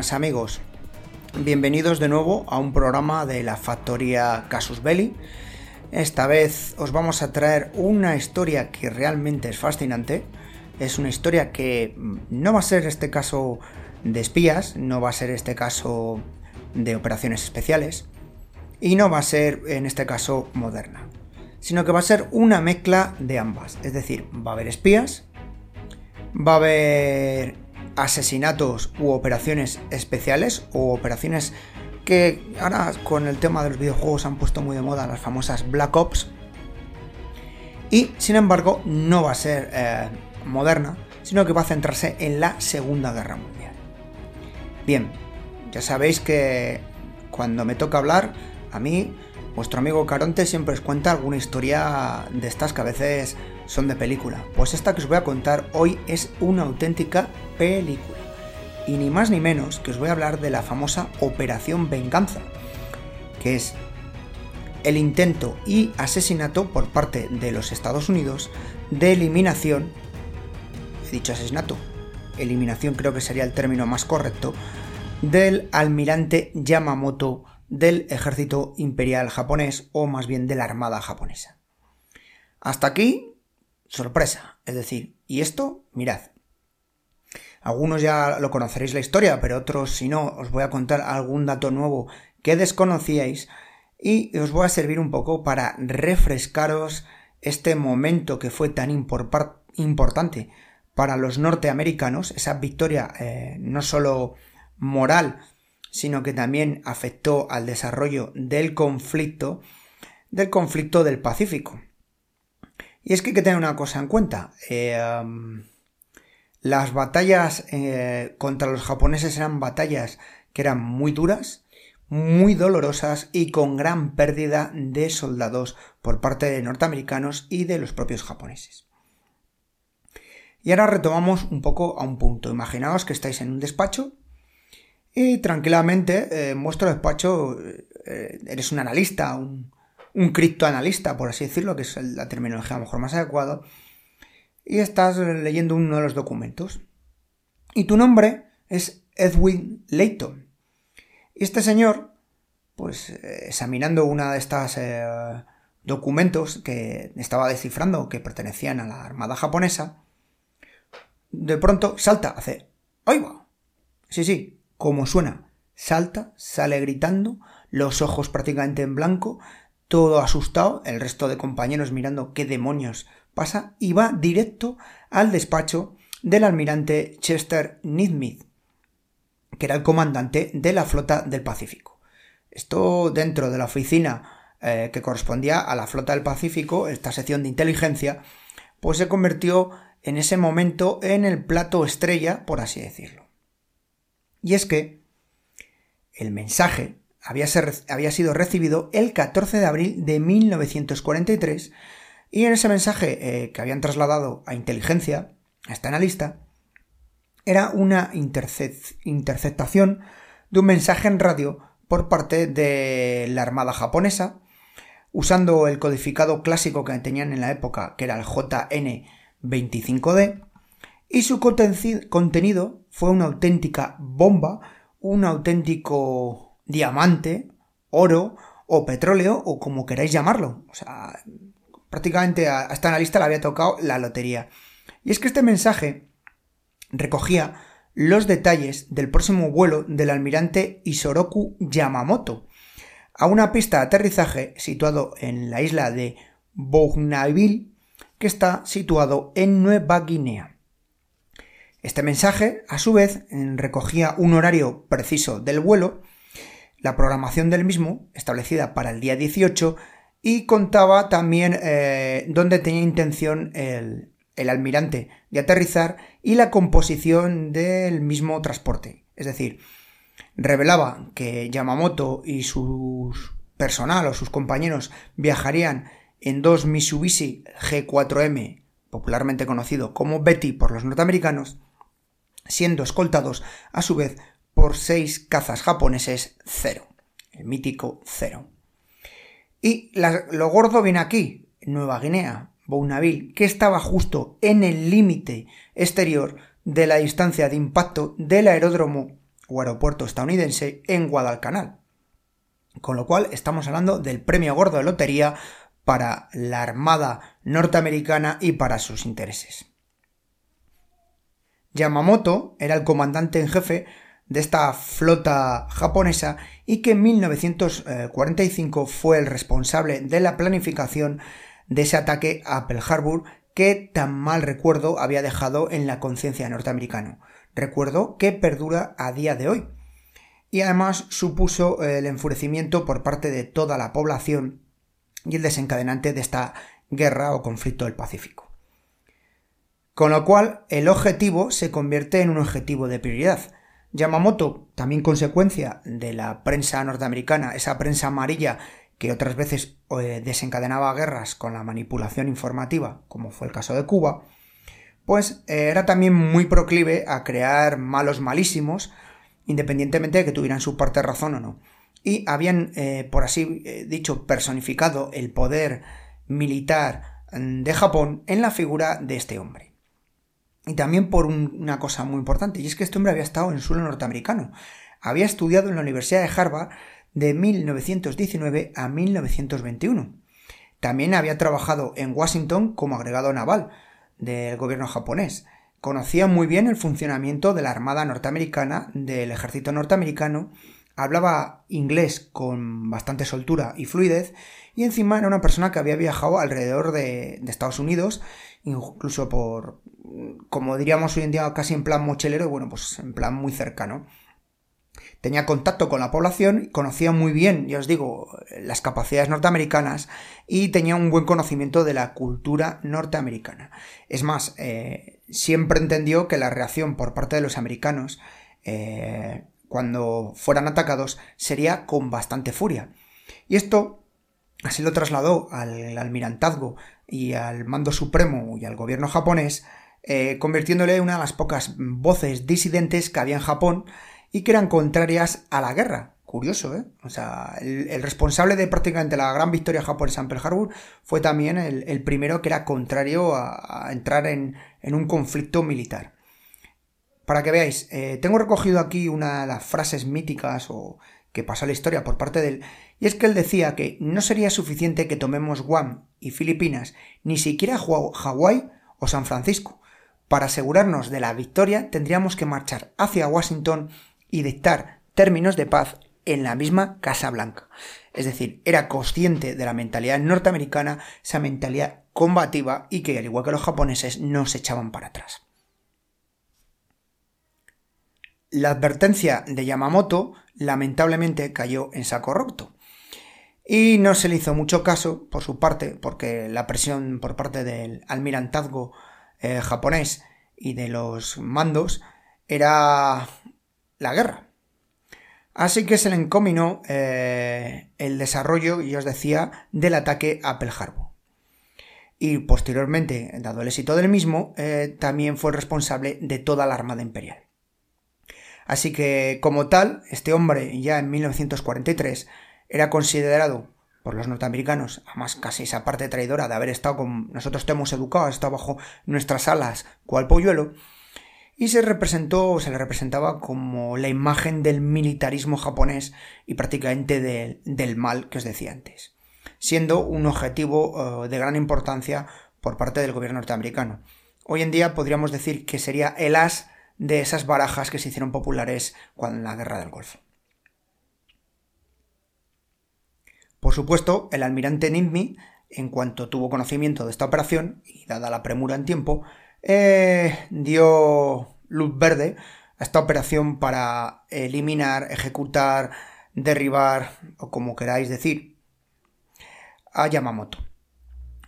Amigos, bienvenidos de nuevo a un programa de la factoría Casus Belli. Esta vez os vamos a traer una historia que realmente es fascinante. Es una historia que no va a ser este caso de espías, no va a ser este caso de operaciones especiales y no va a ser en este caso moderna, sino que va a ser una mezcla de ambas. Es decir, va a haber espías, va a haber asesinatos u operaciones especiales o operaciones que ahora con el tema de los videojuegos han puesto muy de moda las famosas Black Ops. Y sin embargo no va a ser eh, moderna, sino que va a centrarse en la Segunda Guerra Mundial. Bien, ya sabéis que cuando me toca hablar, a mí, vuestro amigo Caronte siempre os cuenta alguna historia de estas que a veces son de película. Pues esta que os voy a contar hoy es una auténtica película. Y ni más ni menos que os voy a hablar de la famosa Operación Venganza, que es el intento y asesinato por parte de los Estados Unidos de eliminación, he dicho asesinato, eliminación creo que sería el término más correcto, del almirante Yamamoto del ejército imperial japonés o más bien de la armada japonesa. Hasta aquí sorpresa. Es decir, y esto, mirad. Algunos ya lo conoceréis la historia, pero otros, si no, os voy a contar algún dato nuevo que desconocíais y os voy a servir un poco para refrescaros este momento que fue tan importante para los norteamericanos, esa victoria eh, no solo moral, sino que también afectó al desarrollo del conflicto, del conflicto del Pacífico. Y es que hay que tener una cosa en cuenta. Eh, las batallas eh, contra los japoneses eran batallas que eran muy duras, muy dolorosas y con gran pérdida de soldados por parte de norteamericanos y de los propios japoneses. Y ahora retomamos un poco a un punto. Imaginaos que estáis en un despacho y tranquilamente eh, en vuestro despacho eres un analista, un, un criptoanalista, por así decirlo, que es la terminología a lo mejor más adecuada, y estás leyendo uno de los documentos. Y tu nombre es Edwin Layton. Y este señor, pues examinando una de estas eh, documentos que estaba descifrando que pertenecían a la armada japonesa, de pronto salta, hace ¡Ay! Sí, sí, como suena. Salta, sale gritando, los ojos prácticamente en blanco, todo asustado, el resto de compañeros mirando qué demonios pasa, y va directo al despacho del almirante Chester Nimitz, que era el comandante de la flota del Pacífico. Esto dentro de la oficina eh, que correspondía a la flota del Pacífico, esta sección de inteligencia, pues se convirtió en ese momento en el plato estrella, por así decirlo. Y es que el mensaje había, sido recibido el 14 de abril de 1943 y en ese mensaje eh, que habían trasladado a inteligencia, a esta analista, era una interceptación de un mensaje en radio por parte de la Armada japonesa, usando el codificado clásico que tenían en la época, que era el JN25D, y su contenido fue una auténtica bomba, un auténtico diamante, oro o petróleo o como queráis llamarlo. O sea, prácticamente a esta analista le había tocado la lotería. Y es que este mensaje recogía los detalles del próximo vuelo del almirante Isoroku Yamamoto a una pista de aterrizaje situado en la isla de Bougainville que está situado en Nueva Guinea. Este mensaje, a su vez, recogía un horario preciso del vuelo la programación del mismo, establecida para el día 18, y contaba también eh, dónde tenía intención el, el almirante de aterrizar y la composición del mismo transporte. Es decir, revelaba que Yamamoto y su personal o sus compañeros viajarían en dos Mitsubishi G4M, popularmente conocido como Betty por los norteamericanos, siendo escoltados a su vez por seis cazas japoneses cero, el mítico cero. Y lo gordo viene aquí, Nueva Guinea, Bounaville, que estaba justo en el límite exterior de la distancia de impacto del aeródromo o aeropuerto estadounidense en Guadalcanal. Con lo cual estamos hablando del premio gordo de lotería para la Armada norteamericana y para sus intereses. Yamamoto era el comandante en jefe de esta flota japonesa y que en 1945 fue el responsable de la planificación de ese ataque a Pearl Harbor que tan mal recuerdo había dejado en la conciencia norteamericana. Recuerdo que perdura a día de hoy. Y además supuso el enfurecimiento por parte de toda la población y el desencadenante de esta guerra o conflicto del Pacífico. Con lo cual, el objetivo se convierte en un objetivo de prioridad. Yamamoto, también consecuencia de la prensa norteamericana, esa prensa amarilla que otras veces eh, desencadenaba guerras con la manipulación informativa, como fue el caso de Cuba, pues eh, era también muy proclive a crear malos malísimos, independientemente de que tuvieran su parte razón o no. Y habían, eh, por así dicho, personificado el poder militar mm, de Japón en la figura de este hombre. Y también por una cosa muy importante, y es que este hombre había estado en suelo norteamericano. Había estudiado en la Universidad de Harvard de 1919 a 1921. También había trabajado en Washington como agregado naval del gobierno japonés. Conocía muy bien el funcionamiento de la Armada norteamericana, del ejército norteamericano, hablaba inglés con bastante soltura y fluidez, y encima era una persona que había viajado alrededor de, Estados Unidos, incluso por, como diríamos hoy en día, casi en plan mochilero, y bueno, pues en plan muy cercano. Tenía contacto con la población, conocía muy bien, ya os digo, las capacidades norteamericanas y tenía un buen conocimiento de la cultura norteamericana. Es más, eh, siempre entendió que la reacción por parte de los americanos eh, cuando fueran atacados sería con bastante furia. Y esto así lo trasladó al almirantazgo y al mando supremo y al gobierno japonés eh, convirtiéndole en una de las pocas voces disidentes que había en Japón y que eran contrarias a la guerra. Curioso, ¿eh? O sea, el, responsable de prácticamente la gran victoria japonesa en Pearl Harbor fue también el, primero que era contrario a, entrar en, un conflicto militar. Para que veáis, eh, tengo recogido aquí una de las frases míticas o que pasó a la historia por parte de él, y es que él decía que no sería suficiente que tomemos Guam y Filipinas, ni siquiera Hawái o San Francisco. Para asegurarnos de la victoria tendríamos que marchar hacia Washington y dictar términos de paz en la misma Casa Blanca. Es decir, era consciente de la mentalidad norteamericana, esa mentalidad combativa y que, al igual que los japoneses, no se echaban para atrás. La advertencia de Yamamoto lamentablemente cayó en saco roto. Y no se le hizo mucho caso por su parte, porque la presión por parte del almirantazgo eh, japonés y de los mandos era la guerra. Así que se le encominó eh, el desarrollo, y os decía, del ataque a Pearl Harbor. Y posteriormente, dado el éxito del mismo, eh, también fue responsable de toda la Armada Imperial. Así que, como tal, este hombre ya en 1943 era considerado por los norteamericanos, además casi esa parte traidora de haber estado con nosotros te hemos educado, bajo nuestras alas cual polluelo, y se representó, se le representaba como la imagen del militarismo japonés y prácticamente del mal que os decía antes, siendo un objetivo eh, de gran importancia por parte del gobierno norteamericano. Hoy en día podríamos decir que sería el as de esas barajas que se hicieron populares en la guerra del Golfo. Por supuesto, el almirante Nidmi, en cuanto tuvo conocimiento de esta operación, y dada la premura en tiempo, eh, dio luz verde a esta operación para eliminar, ejecutar, derribar, o como queráis decir, a Yamamoto,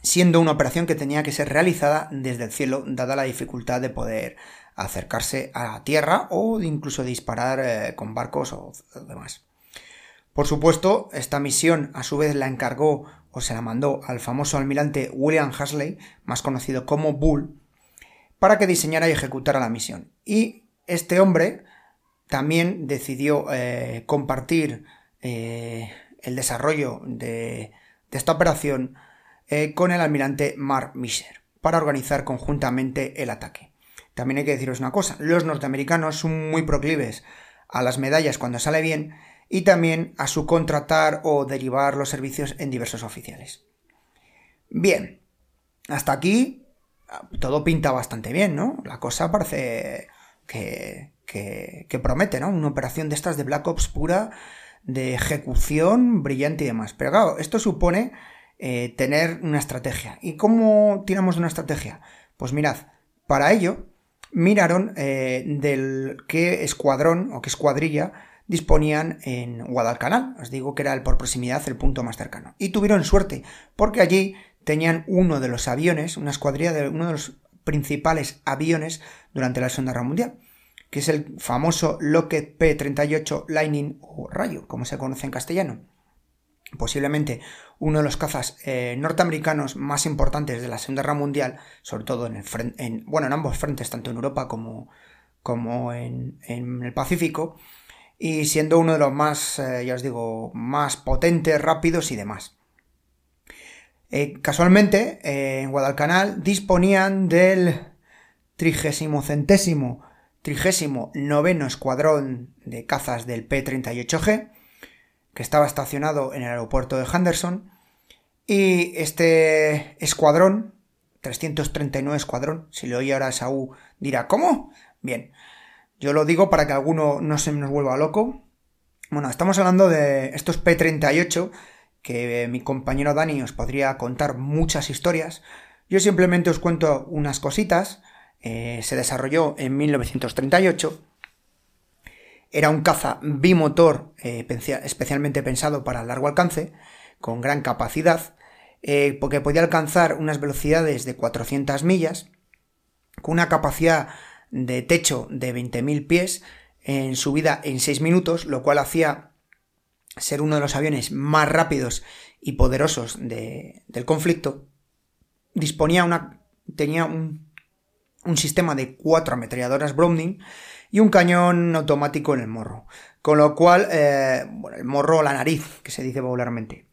siendo una operación que tenía que ser realizada desde el cielo, dada la dificultad de poder acercarse a la tierra o incluso disparar eh, con barcos o demás. Por supuesto, esta misión a su vez la encargó o se la mandó al famoso almirante William Hasley, más conocido como Bull, para que diseñara y ejecutara la misión. Y este hombre también decidió eh, compartir eh, el desarrollo de, esta operación eh, con el almirante Mark Misher para organizar conjuntamente el ataque. También hay que deciros una cosa, los norteamericanos son muy proclives a las medallas cuando sale bien y también a subcontratar o derivar los servicios en diversos oficiales. Bien, hasta aquí todo pinta bastante bien, ¿no? La cosa parece que, que, promete, ¿no? Una operación de estas de Black Ops pura, de ejecución brillante y demás. Pero claro, esto supone eh, tener una estrategia. ¿Y cómo tiramos una estrategia? Pues mirad, para ello miraron eh, del qué escuadrón o qué escuadrilla disponían en Guadalcanal. Os digo que era el, por proximidad el punto más cercano. Y tuvieron suerte, porque allí tenían uno de los aviones, una escuadrilla de uno de los principales aviones durante la Segunda Guerra Mundial, que es el famoso Lockheed P-38 Lightning o Rayo, como se conoce en castellano. Posiblemente uno de los cazas eh, norteamericanos más importantes de la Segunda Guerra Mundial, sobre todo en, bueno, en ambos frentes, tanto en Europa como, como en, el Pacífico, y siendo uno de los más, eh, ya os digo, más potentes, rápidos y demás. Eh, casualmente, en Guadalcanal disponían del trigésimo centésimo, trigésimo noveno escuadrón de cazas del P-38G, que estaba estacionado en el aeropuerto de Henderson, y este escuadrón, 339 escuadrón, si le oye ahora a Saúl dirá, ¿cómo? Bien, yo lo digo para que alguno no se nos vuelva loco. Bueno, estamos hablando de estos P-38 que mi compañero Dani os podría contar muchas historias. Yo simplemente os cuento unas cositas. Eh, se desarrolló en 1938. Era un caza bimotor eh, especialmente pensado para largo alcance, con gran capacidad, eh, porque podía alcanzar unas velocidades de 400 millas, con una capacidad de techo de 20.000 pies en subida en 6 minutos, lo cual hacía ser uno de los aviones más rápidos y poderosos del conflicto, disponía una, tenía un, sistema de cuatro ametralladoras Browning y un cañón automático en el morro. Con lo cual, eh, bueno, el morro o la nariz, que se dice popularmente.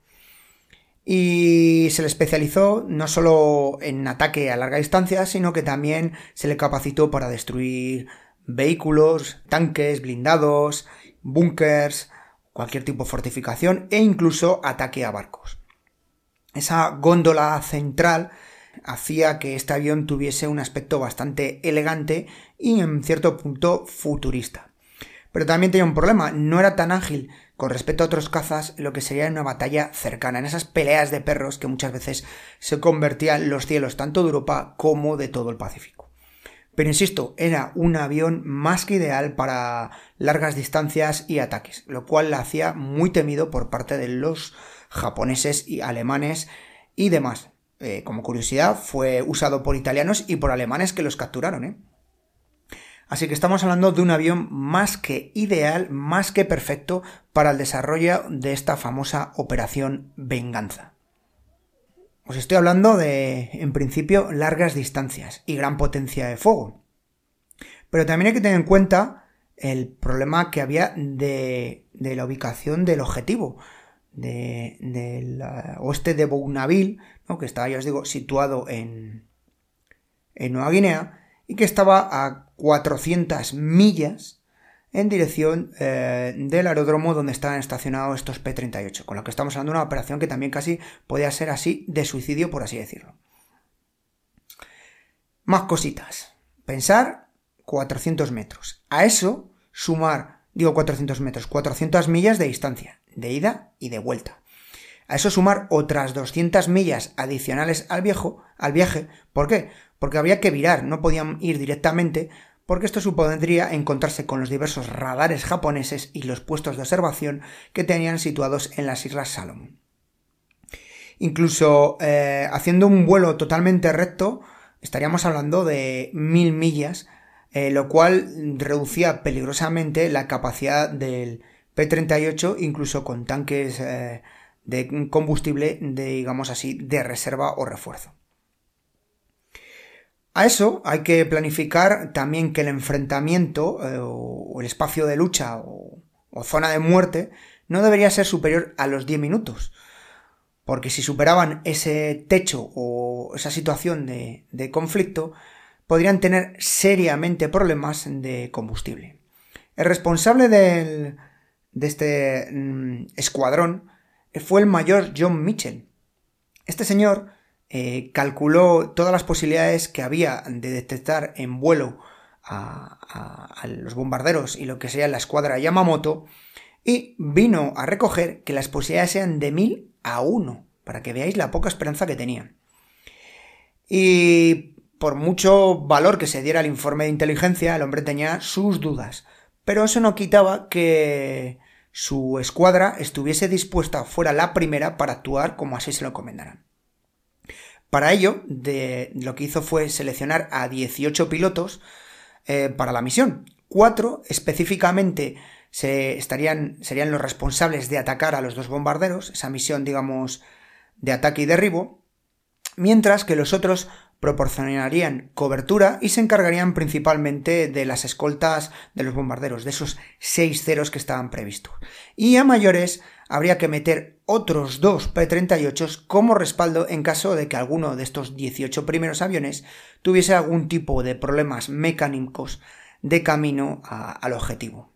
Y se le especializó no solo en ataque a larga distancia, sino que también se le capacitó para destruir vehículos, tanques, blindados, búnkers, cualquier tipo de fortificación e incluso ataque a barcos. Esa góndola central hacía que este avión tuviese un aspecto bastante elegante y en cierto punto futurista. Pero también tenía un problema, no era tan ágil con respecto a otros cazas lo que sería una batalla cercana, en esas peleas de perros que muchas veces se convertían los cielos tanto de Europa como de todo el Pacífico. Pero insisto, era un avión más que ideal para largas distancias y ataques, lo cual la hacía muy temido por parte de los japoneses y alemanes y demás. Eh, como curiosidad, fue usado por italianos y por alemanes que los capturaron. ¿eh? Así que estamos hablando de un avión más que ideal, más que perfecto para el desarrollo de esta famosa operación Venganza. Os estoy hablando de, en principio, largas distancias y gran potencia de fuego. Pero también hay que tener en cuenta el problema que había de, la ubicación del objetivo, del oeste de Bounaville, ¿no? que estaba, ya os digo, situado en, en Nueva Guinea, y que estaba a 400 millas en dirección eh, del aeródromo donde estaban estacionados estos P-38, con lo que estamos hablando de una operación que también casi podía ser así de suicidio, por así decirlo. Más cositas. Pensar 400 metros. A eso sumar, digo 400 metros, 400 millas de distancia, de ida y de vuelta. A eso sumar otras 200 millas adicionales al, viejo, al viaje. ¿Por qué? Porque había que virar, no podían ir directamente porque esto supondría encontrarse con los diversos radares japoneses y los puestos de observación que tenían situados en las Islas Salomón. Incluso eh, haciendo un vuelo totalmente recto, estaríamos hablando de mil millas, eh, lo cual reducía peligrosamente la capacidad del P-38, incluso con tanques eh, de combustible, de, digamos así, de reserva o refuerzo. A eso hay que planificar también que el enfrentamiento eh, o el espacio de lucha o, zona de muerte no debería ser superior a los 10 minutos. Porque si superaban ese techo o esa situación de, conflicto, podrían tener seriamente problemas de combustible. El responsable de este mm, escuadrón fue el mayor John Mitchell. Este señor eh, calculó todas las posibilidades que había de detectar en vuelo a, los bombarderos y lo que sea la escuadra Yamamoto y vino a recoger que las posibilidades eran de mil a uno, para que veáis la poca esperanza que tenían. Y por mucho valor que se diera el informe de inteligencia, el hombre tenía sus dudas. Pero eso no quitaba que su escuadra estuviese dispuesta, fuera la primera, para actuar como así se lo encomendaran. Para ello, de, lo que hizo fue seleccionar a 18 pilotos eh, para la misión. Cuatro específicamente se estarían, serían los responsables de atacar a los dos bombarderos, esa misión, digamos, de ataque y derribo, mientras que los otros proporcionarían cobertura y se encargarían principalmente de las escoltas de los bombarderos, de esos seis ceros que estaban previstos. Y a mayores habría que meter otros dos P-38 como respaldo en caso de que alguno de estos 18 primeros aviones tuviese algún tipo de problemas mecánicos de camino al objetivo.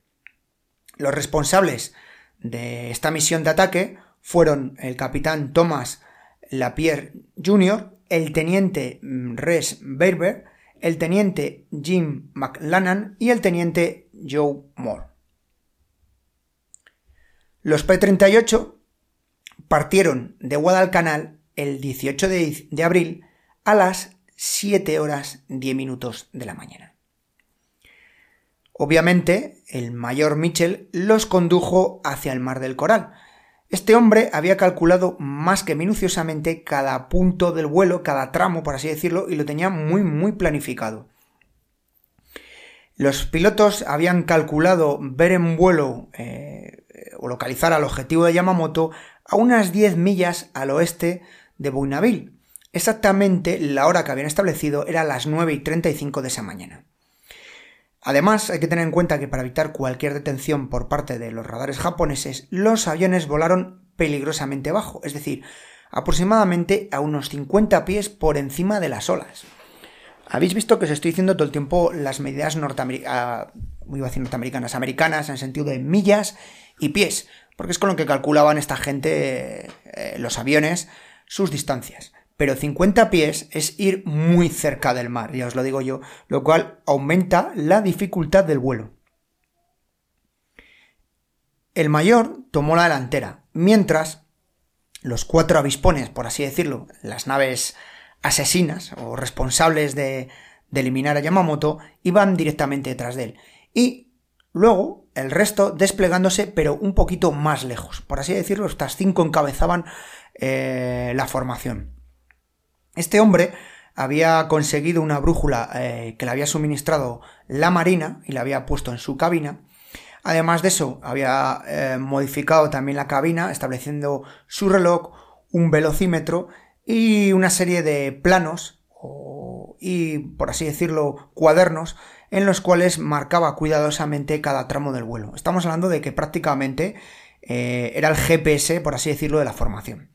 Los responsables de esta misión de ataque fueron el capitán Thomas Lapierre Jr., el teniente mm, Res Berber, el teniente Jim McLannan y el teniente Joe Moore. Los P-38 partieron de Guadalcanal el 18 de, de abril a las 7 horas 10 minutos de la mañana. Obviamente, el mayor Mitchell los condujo hacia el Mar del Coral, este hombre había calculado más que minuciosamente cada punto del vuelo, cada tramo, por así decirlo, y lo tenía muy, muy planificado. Los pilotos habían calculado ver en vuelo eh, o localizar al objetivo de Yamamoto a unas 10 millas al oeste de Buinaville. Exactamente la hora que habían establecido era las 9 y 35 de esa mañana. Además, hay que tener en cuenta que para evitar cualquier detención por parte de los radares japoneses, los aviones volaron peligrosamente bajo, es decir, aproximadamente a unos 50 pies por encima de las olas. Habéis visto que os estoy diciendo todo el tiempo las medidas norteamericanas, norteamericanas, americanas, en el sentido de millas y pies, porque es con lo que calculaban esta gente, eh, los aviones, sus distancias pero 50 pies es ir muy cerca del mar, ya os lo digo yo, lo cual aumenta la dificultad del vuelo. El mayor tomó la delantera, mientras los cuatro avispones, por así decirlo, las naves asesinas o responsables de, eliminar a Yamamoto, iban directamente detrás de él. Y luego el resto desplegándose, pero un poquito más lejos. Por así decirlo, estas cinco encabezaban eh, la formación. Este hombre había conseguido una brújula eh, que le había suministrado la Marina y la había puesto en su cabina. Además de eso, había eh, modificado también la cabina, estableciendo su reloj, un velocímetro y una serie de planos y, por así decirlo, cuadernos en los cuales marcaba cuidadosamente cada tramo del vuelo. Estamos hablando de que prácticamente eh, era el GPS, por así decirlo, de la formación.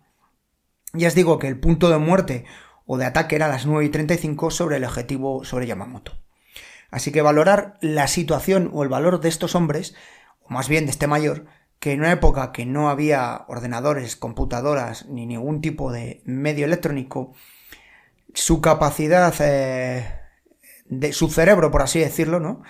Ya os digo que el punto de muerte o de ataque era a las 9 y 35 sobre el objetivo sobre Yamamoto. Así que valorar la situación o el valor de estos hombres, o más bien de este mayor, que en una época que no había ordenadores, computadoras ni ningún tipo de medio electrónico, su capacidad eh, de su cerebro, por así decirlo, ¿no?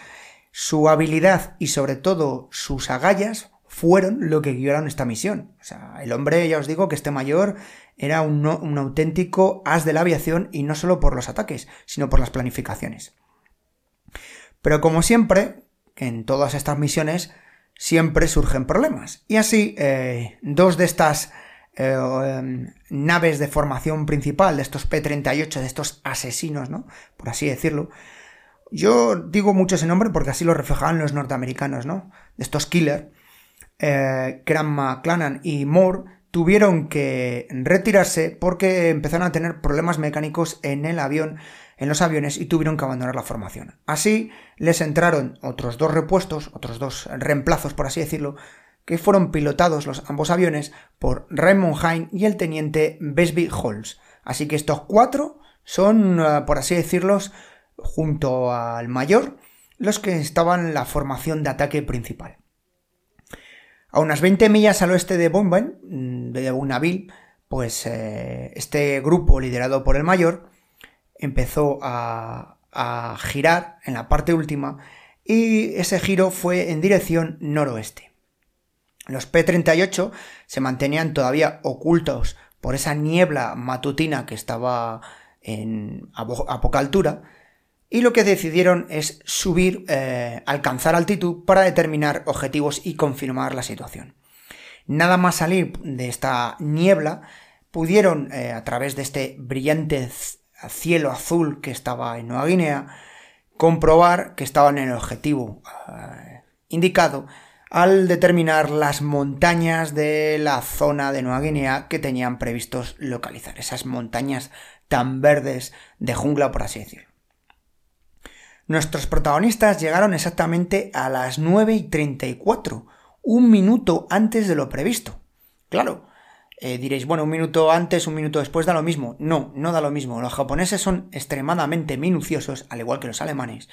Su habilidad y sobre todo sus agallas fueron lo que guiaron esta misión. O sea, el hombre, ya os digo que este mayor era un, auténtico as de la aviación y no solo por los ataques, sino por las planificaciones. Pero como siempre, en todas estas misiones siempre surgen problemas. Y así, eh, dos de estas eh, em, naves de formación principal, de estos P-38, de estos asesinos, ¿no? Por así decirlo. Yo digo mucho ese nombre porque así lo reflejaban los norteamericanos, ¿no? De estos killer, eh, McClanahan y Moore, tuvieron que retirarse porque empezaron a tener problemas mecánicos en el avión, en los aviones y tuvieron que abandonar la formación. Así les entraron otros dos repuestos, otros dos reemplazos por así decirlo, que fueron pilotados los ambos aviones por Raymond Hine y el teniente Besby Holmes. Así que estos cuatro son, eh, por así decirlos, junto al mayor, los que estaban en la formación de ataque principal. A unas 20 millas al oeste de Bomben, mm, de Unaville, pues eh, este grupo liderado por el mayor empezó a, girar en la parte última y ese giro fue en dirección noroeste. Los P-38 se mantenían todavía ocultos por esa niebla matutina que estaba en, a, poca altura y lo que decidieron es subir, eh, alcanzar altitud para determinar objetivos y confirmar la situación. Nada más salir de esta niebla, pudieron, eh, a través de este brillante cielo azul que estaba en Nueva Guinea, comprobar que estaban en el objetivo eh, indicado al determinar las montañas de la zona de Nueva Guinea que tenían previstos localizar, esas montañas tan verdes de jungla, por así decirlo. Nuestros protagonistas llegaron exactamente a las 9 y 34, un minuto antes de lo previsto. Claro, eh, diréis, bueno, un minuto antes, un minuto después da lo mismo. No, no da lo mismo. Los japoneses son extremadamente minuciosos, al igual que los alemanes.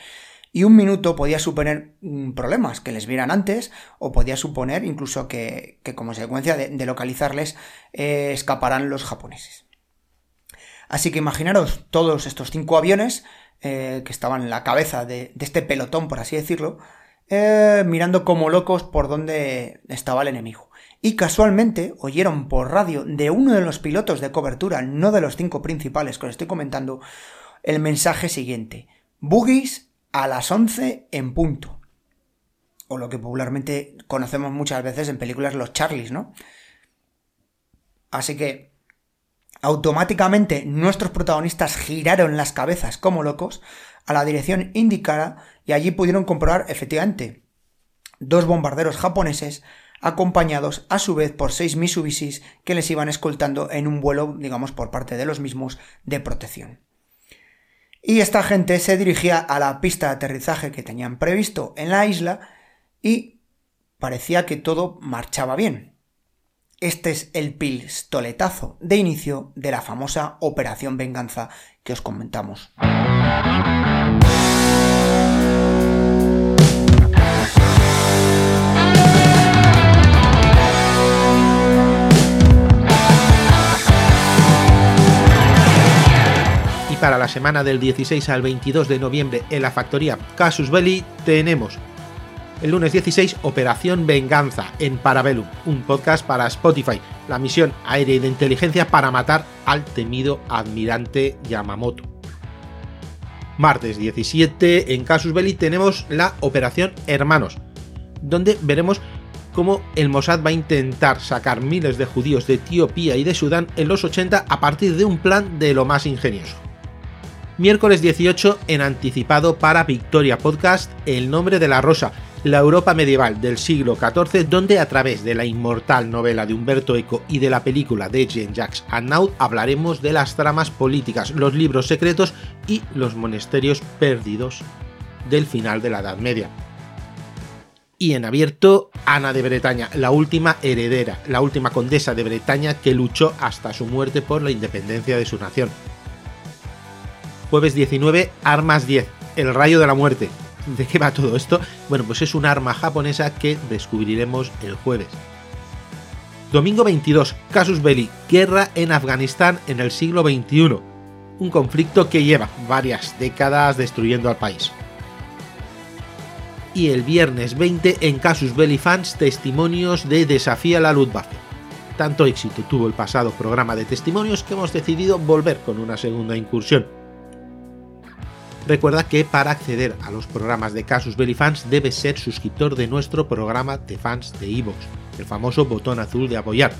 Y un minuto podía suponer mm, problemas, que les vieran antes, o podía suponer incluso que, como consecuencia de, localizarles, eh, escaparán los japoneses. Así que imaginaros todos estos cinco aviones eh, que estaban en la cabeza de, este pelotón, por así decirlo, eh, mirando como locos por donde estaba el enemigo. Y casualmente oyeron por radio de uno de los pilotos de cobertura, no de los cinco principales que os estoy comentando, el mensaje siguiente. Boogies a las 11 en punto. O lo que popularmente conocemos muchas veces en películas los Charlies, ¿no? Así que Automáticamente nuestros protagonistas giraron las cabezas como locos a la dirección indicada y allí pudieron comprobar efectivamente dos bombarderos japoneses acompañados a su vez por seis Mitsubishis que les iban escoltando en un vuelo, digamos, por parte de los mismos de protección. Y esta gente se dirigía a la pista de aterrizaje que tenían previsto en la isla y parecía que todo marchaba bien. Este es el pistoletazo de inicio de la famosa Operación Venganza que os comentamos. Y para la semana del 16 al 22 de noviembre en la factoría Casus Belli tenemos el lunes 16, Operación Venganza en Parabellum, un podcast para Spotify, la misión aérea y de inteligencia para matar al temido admirante Yamamoto. Martes 17, en Casus Belli tenemos la Operación Hermanos, donde veremos cómo el Mossad va a intentar sacar miles de judíos de Etiopía y de Sudán en los 80 a partir de un plan de lo más ingenioso. Miércoles 18 en anticipado para Victoria Podcast El nombre de la rosa, la Europa medieval del siglo XIV, donde a través de la inmortal novela de Humberto Eco y de la película de Jean-Jacques Annaud hablaremos de las tramas políticas, los libros secretos y los monasterios perdidos del final de la Edad Media. Y en abierto, Ana de Bretaña, la última heredera, la última condesa de Bretaña que luchó hasta su muerte por la independencia de su nación. Jueves 19, Armas 10, el rayo de la muerte, ¿De qué va todo esto? Bueno, pues es un arma japonesa que descubriremos el jueves. Domingo 22, Casus Belli, guerra en Afganistán en el siglo XXI. Un conflicto que lleva varias décadas destruyendo al país. Y el viernes 20 en Casus Belli Fans, testimonios de Desafía la Luftwaffe. Tanto éxito tuvo el pasado programa de testimonios que hemos decidido volver con una segunda incursión Recuerda que para acceder a los programas de Casus Belli Fans debes ser suscriptor de nuestro programa de fans de Evox, el famoso botón azul de apoyar.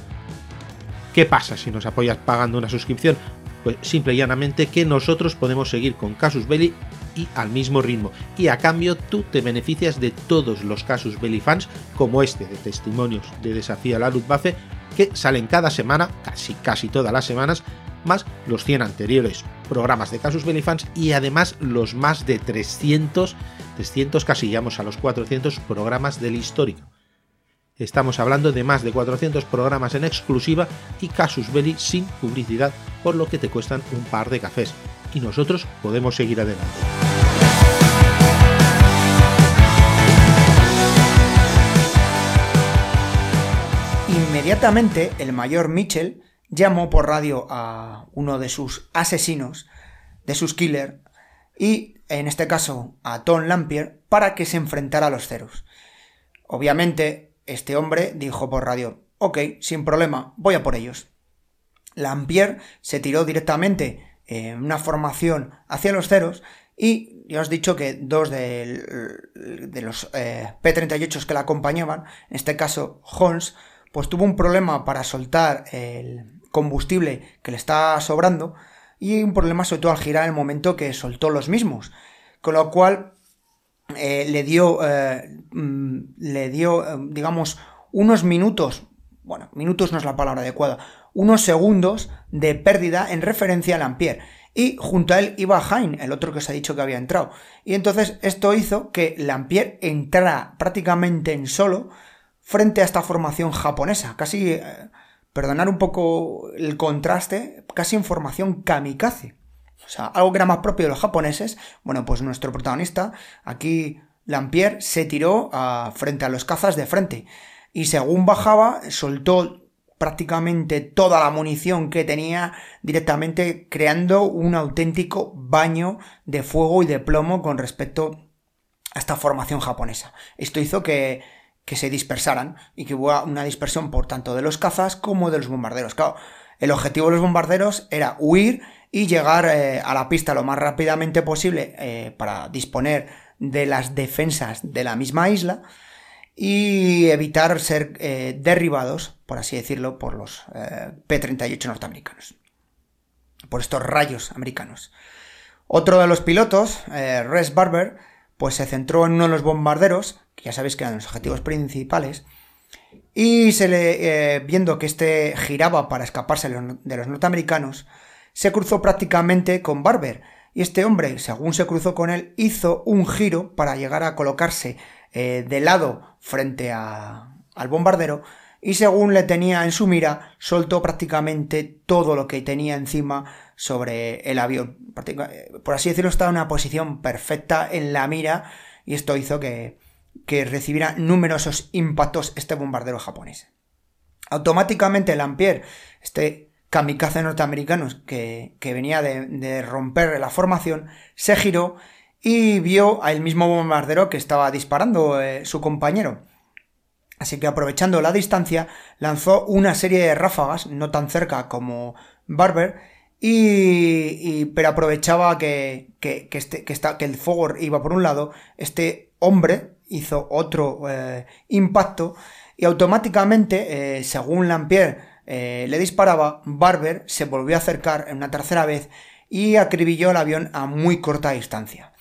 ¿Qué pasa si nos apoyas pagando una suscripción? Pues simple y llanamente que nosotros podemos seguir con Casus Belli y al mismo ritmo. Y a cambio tú te beneficias de todos los Casus Belli fans, como este de testimonios de Desafío a la Luftwaffe, que salen cada semana, casi casi todas las semanas, más los 100 anteriores programas de Casus Belli Fans y además los más de 300, 300 casi llegamos a los 400 programas del histórico. Estamos hablando de más de 400 programas en exclusiva y Casus Belli sin publicidad, por lo que te cuestan un par de cafés. Y nosotros podemos seguir adelante. Inmediatamente, el mayor Mitchell llamó por radio a uno de sus asesinos, de sus killers, y en este caso a Tom Lampier, para que se enfrentara a los ceros. Obviamente, este hombre dijo por radio, ok, sin problema, voy a por ellos. Lampier se tiró directamente en una formación hacia los ceros y ya os he dicho que dos de, los eh, P-38 que la acompañaban, en este caso Holmes, pues tuvo un problema para soltar el combustible que le está sobrando y un problema sobre todo al girar el momento que soltó los mismos. Con lo cual eh, le dio, eh, mm, le dio, digamos, unos minutos, bueno, minutos no es la palabra adecuada, unos segundos de pérdida en referencia al Ampere. Y junto a él iba Hein, el otro que os ha dicho que había entrado. Y entonces esto hizo que Lampier entrara prácticamente en solo frente a esta formación japonesa. Casi, eh, perdonar un poco el contraste, casi en formación kamikaze. O sea, algo que era más propio de los japoneses. Bueno, pues nuestro protagonista, aquí Lampier, se tiró a, frente a los cazas de frente. Y según bajaba, soltó prácticamente toda la munición que tenía directamente creando un auténtico baño de fuego y de plomo con respecto a esta formación japonesa. Esto hizo que, que se dispersaran y que hubo una dispersión por tanto de los cazas como de los bombarderos. Claro, el objetivo de los bombarderos era huir y llegar eh, a la pista lo más rápidamente posible eh, para disponer de las defensas de la misma isla y evitar ser eh, derribados, por así decirlo, por los eh, P-38 norteamericanos, por estos rayos americanos. Otro de los pilotos, Res Barber, pues se centró en uno de los bombarderos, que ya sabéis que eran los objetivos principales, y se le, viendo que este giraba para escaparse de los norteamericanos, se cruzó prácticamente con Barber, y este hombre, según se cruzó con él, hizo un giro para llegar a colocarse eh, de lado frente al bombardero y según le tenía en su mira, soltó prácticamente todo lo que tenía encima sobre el avión. Por así decirlo, estaba en una posición perfecta en la mira y esto hizo que, que recibiera numerosos impactos este bombardero japonés. Automáticamente el Ampere, este kamikaze norteamericano que, que venía de, romper la formación, se giró y vio al mismo bombardero que estaba disparando eh, su compañero. Así que aprovechando la distancia, lanzó una serie de ráfagas, no tan cerca como Barber, y, pero aprovechaba que, que, este, que, que, el fuego iba por un lado, este hombre hizo otro eh, impacto y automáticamente, eh, según Lampier le disparaba, Barber se volvió a acercar en una tercera vez y acribilló el avión a muy corta distancia.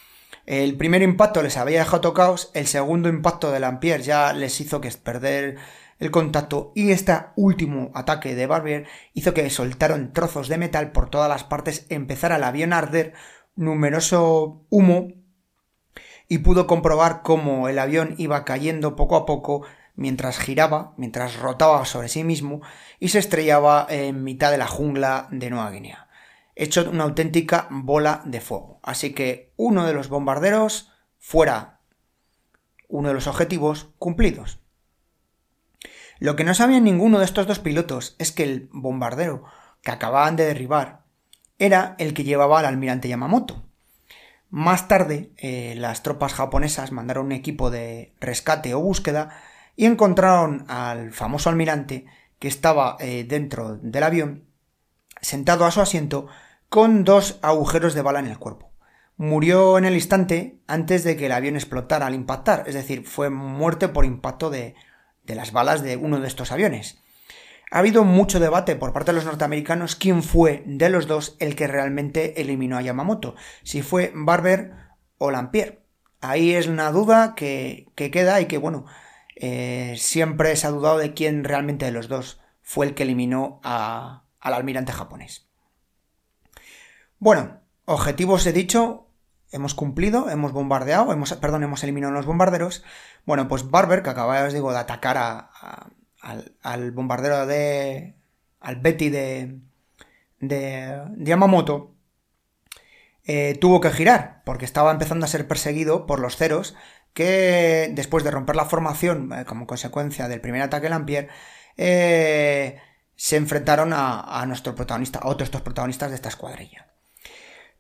El primer impacto les había dejado tocados, el segundo impacto del Ampere ya les hizo que perder el contacto y este último ataque de Barber hizo que soltaron trozos de metal por todas las partes, empezara el avión a arder, numeroso humo y pudo comprobar cómo el avión iba cayendo poco a poco mientras giraba, mientras rotaba sobre sí mismo y se estrellaba en mitad de la jungla de Nueva Guinea hecho una auténtica bola de fuego. Así que uno de los bombarderos fuera uno de los objetivos cumplidos. Lo que no sabían ninguno de estos dos pilotos es que el bombardero que acababan de derribar era el que llevaba al almirante Yamamoto. Más tarde, eh, las tropas japonesas mandaron un equipo de rescate o búsqueda y encontraron al famoso almirante que estaba eh, dentro del avión, sentado a su asiento, con dos agujeros de bala en el cuerpo. Murió en el instante antes de que el avión explotara al impactar, es decir, fue muerte por impacto de, de las balas de uno de estos aviones. Ha habido mucho debate por parte de los norteamericanos quién fue de los dos el que realmente eliminó a Yamamoto, si fue Barber o Lampier. Ahí es una duda que, queda y que, bueno, eh, siempre se ha dudado de quién realmente de los dos fue el que eliminó al almirante japonés. Bueno, objetivos he dicho, hemos cumplido, hemos bombardeado, hemos, perdón, hemos eliminado los bombarderos. Bueno, pues Barber, que acaba, os digo, de atacar a, al, bombardero de. al Betty de. de, Yamamoto, eh, tuvo que girar, porque estaba empezando a ser perseguido por los ceros, que después de romper la formación, eh, como consecuencia del primer ataque Lampier, eh, se enfrentaron a, nuestro protagonista, a otros dos protagonistas de esta escuadrilla.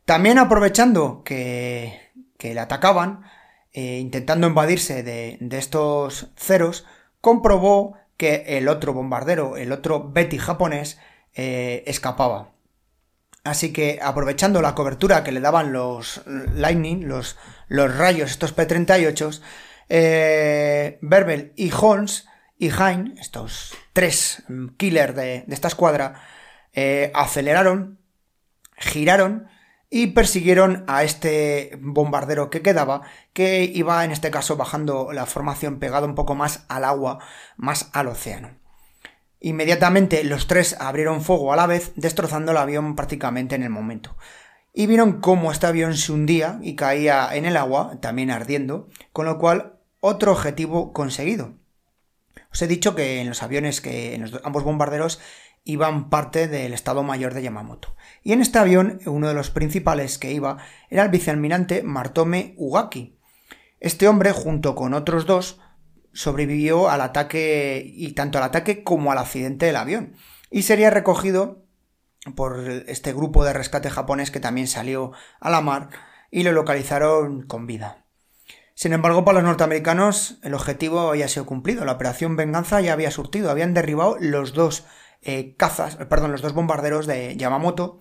También aprovechando que, le atacaban, eh, intentando invadirse de, estos ceros, comprobó que el otro bombardero, el otro Betty japonés, eh, escapaba. Así que aprovechando la cobertura que le daban los Lightning, los, los rayos, estos P-38, eh, Berbel y Holmes y Hein, estos tres killers de, esta escuadra, eh, aceleraron, giraron y persiguieron a este bombardero que quedaba, que iba en este caso bajando la formación pegado un poco más al agua, más al océano. Inmediatamente los tres abrieron fuego a la vez, destrozando el avión prácticamente en el momento. Y vieron cómo este avión se hundía y caía en el agua, también ardiendo, con lo cual otro objetivo conseguido. Os he dicho que en los aviones, que en ambos bombarderos iban parte del Estado Mayor de Yamamoto. Y en este avión, uno de los principales que iba era el vicealmirante Martome Ugaki. Este hombre, junto con otros dos, sobrevivió al ataque, y tanto al ataque como al accidente del avión. Y sería recogido por este grupo de rescate japonés que también salió a la mar y lo localizaron con vida. Sin embargo, para los norteamericanos el objetivo había sido cumplido. La operación Venganza ya había surtido. Habían derribado los dos eh, cazas, perdón, los dos bombarderos de Yamamoto.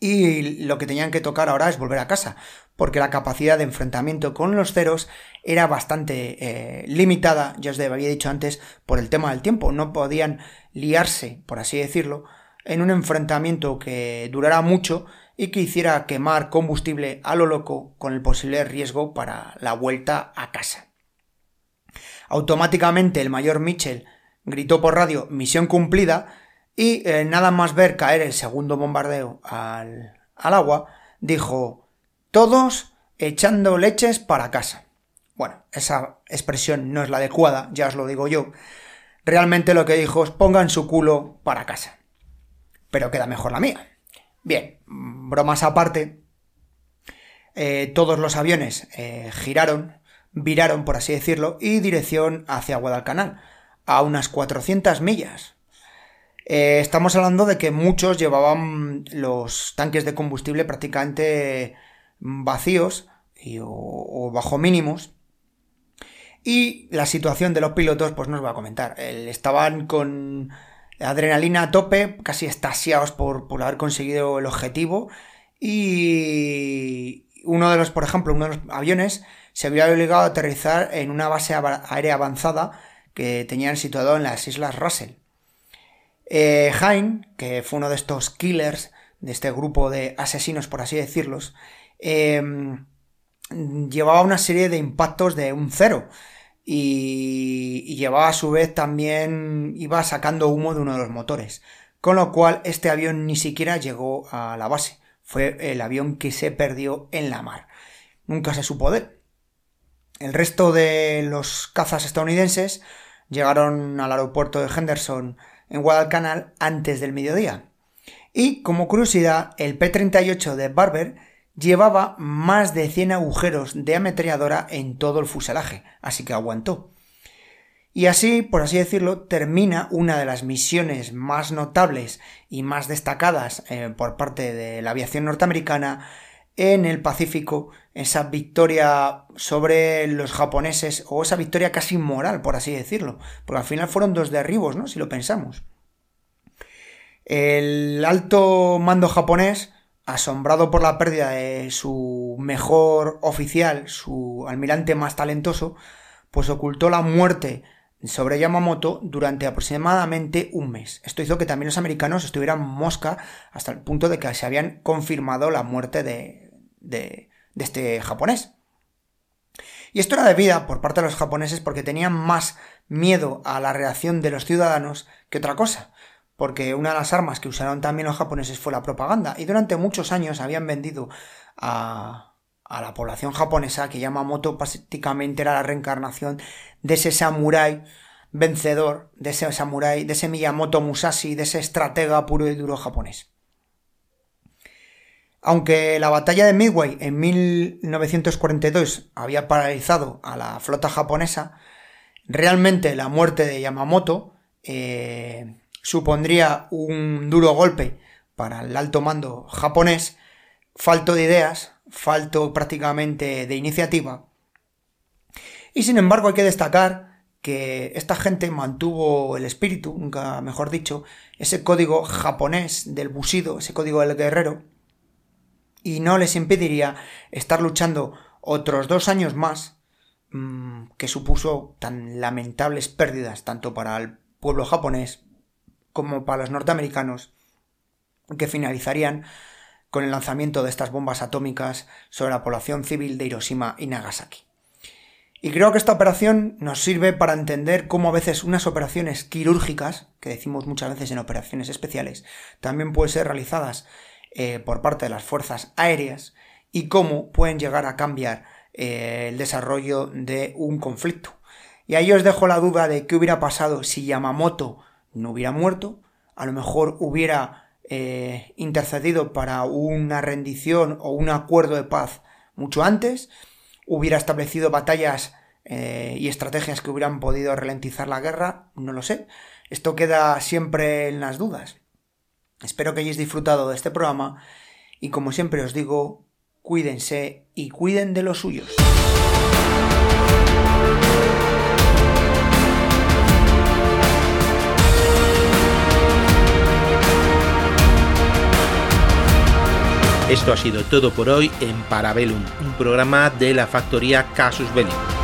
Y lo que tenían que tocar ahora es volver a casa, porque la capacidad de enfrentamiento con los ceros era bastante eh, limitada, ya os había dicho antes, por el tema del tiempo. No podían liarse, por así decirlo, en un enfrentamiento que durara mucho y que hiciera quemar combustible a lo loco con el posible riesgo para la vuelta a casa. Automáticamente el mayor Mitchell gritó por radio misión cumplida y eh, nada más ver caer el segundo bombardeo al, al agua, dijo todos echando leches para casa. Bueno, esa expresión no es la adecuada, ya os lo digo yo. Realmente lo que dijo es pongan su culo para casa. Pero queda mejor la mía. Bien, bromas aparte, eh, todos los aviones eh, giraron, viraron, por así decirlo, y dirección hacia Guadalcanal, a unas 400 millas. Eh, estamos hablando de que muchos llevaban los tanques de combustible prácticamente vacíos o, bajo mínimos. Y la situación de los pilotos, pues no os voy a comentar. estaban con adrenalina a tope, casi estasiados por, por haber conseguido el objetivo. Y uno de los, por ejemplo, uno de los aviones se había obligado a aterrizar en una base aérea avanzada que tenían situado en las Islas Russell. Eh, Hein, que fue uno de estos killers, de este grupo de asesinos, por así decirlos, em, llevaba una serie de impactos de un cero y, llevaba a su vez también iba sacando humo de uno de los motores, con lo cual este avión ni siquiera llegó a la base, fue el avión que se perdió en la mar. Nunca se supo de él. El resto de los cazas estadounidenses llegaron al aeropuerto de Henderson en Guadalcanal antes del mediodía. Y como curiosidad, el P-38 de Barber llevaba más de 100 agujeros de ametralladora en todo el fuselaje, así que aguantó. Y así, por así decirlo, termina una de las misiones más notables y más destacadas eh, por parte de la aviación norteamericana en el Pacífico, esa victoria sobre los japoneses, o esa victoria casi moral, por así decirlo, porque al final fueron dos derribos, ¿no? Si lo pensamos. El alto mando japonés asombrado por la pérdida de su mejor oficial, su almirante más talentoso, pues ocultó la muerte sobre Yamamoto durante aproximadamente un mes. Esto hizo que también los americanos estuvieran mosca hasta el punto de que se habían confirmado la muerte de, de, este japonés. Y esto era debido por parte de los japoneses porque tenían más miedo a la reacción de los ciudadanos que otra cosa porque una de las armas que usaron también los japoneses fue la propaganda, y durante muchos años habían vendido a, a la población japonesa que Yamamoto prácticamente era la reencarnación de ese samurái vencedor, de ese samurái, de ese Miyamoto Musashi, de ese estratega puro y duro japonés. Aunque la batalla de Midway en 1942 había paralizado a la flota japonesa, realmente la muerte de Yamamoto eh, supondría un duro golpe para el alto mando japonés, falto de ideas, falto prácticamente de iniciativa. Y sin embargo hay que destacar que esta gente mantuvo el espíritu, nunca mejor dicho, ese código japonés del busido, ese código del guerrero, y no les impediría estar luchando otros dos años más, mm, que supuso tan lamentables pérdidas tanto para el pueblo japonés como para los norteamericanos, que finalizarían con el lanzamiento de estas bombas atómicas sobre la población civil de Hiroshima y Nagasaki. Y creo que esta operación nos sirve para entender cómo a veces unas operaciones quirúrgicas, que decimos muchas veces en operaciones especiales, también pueden ser realizadas eh, por parte de las fuerzas aéreas y cómo pueden llegar a cambiar eh, el desarrollo de un conflicto. Y ahí os dejo la duda de qué hubiera pasado si Yamamoto no hubiera muerto, a lo mejor hubiera eh, intercedido para una rendición o un acuerdo de paz mucho antes, hubiera establecido batallas y estrategias que hubieran podido ralentizar la guerra, no lo sé. Esto queda siempre en las dudas. Espero que hayáis disfrutado de este programa y como siempre os digo, cuídense y cuiden de los suyos. Esto ha sido todo por hoy en Parabellum, un programa de la factoría Casus Belli.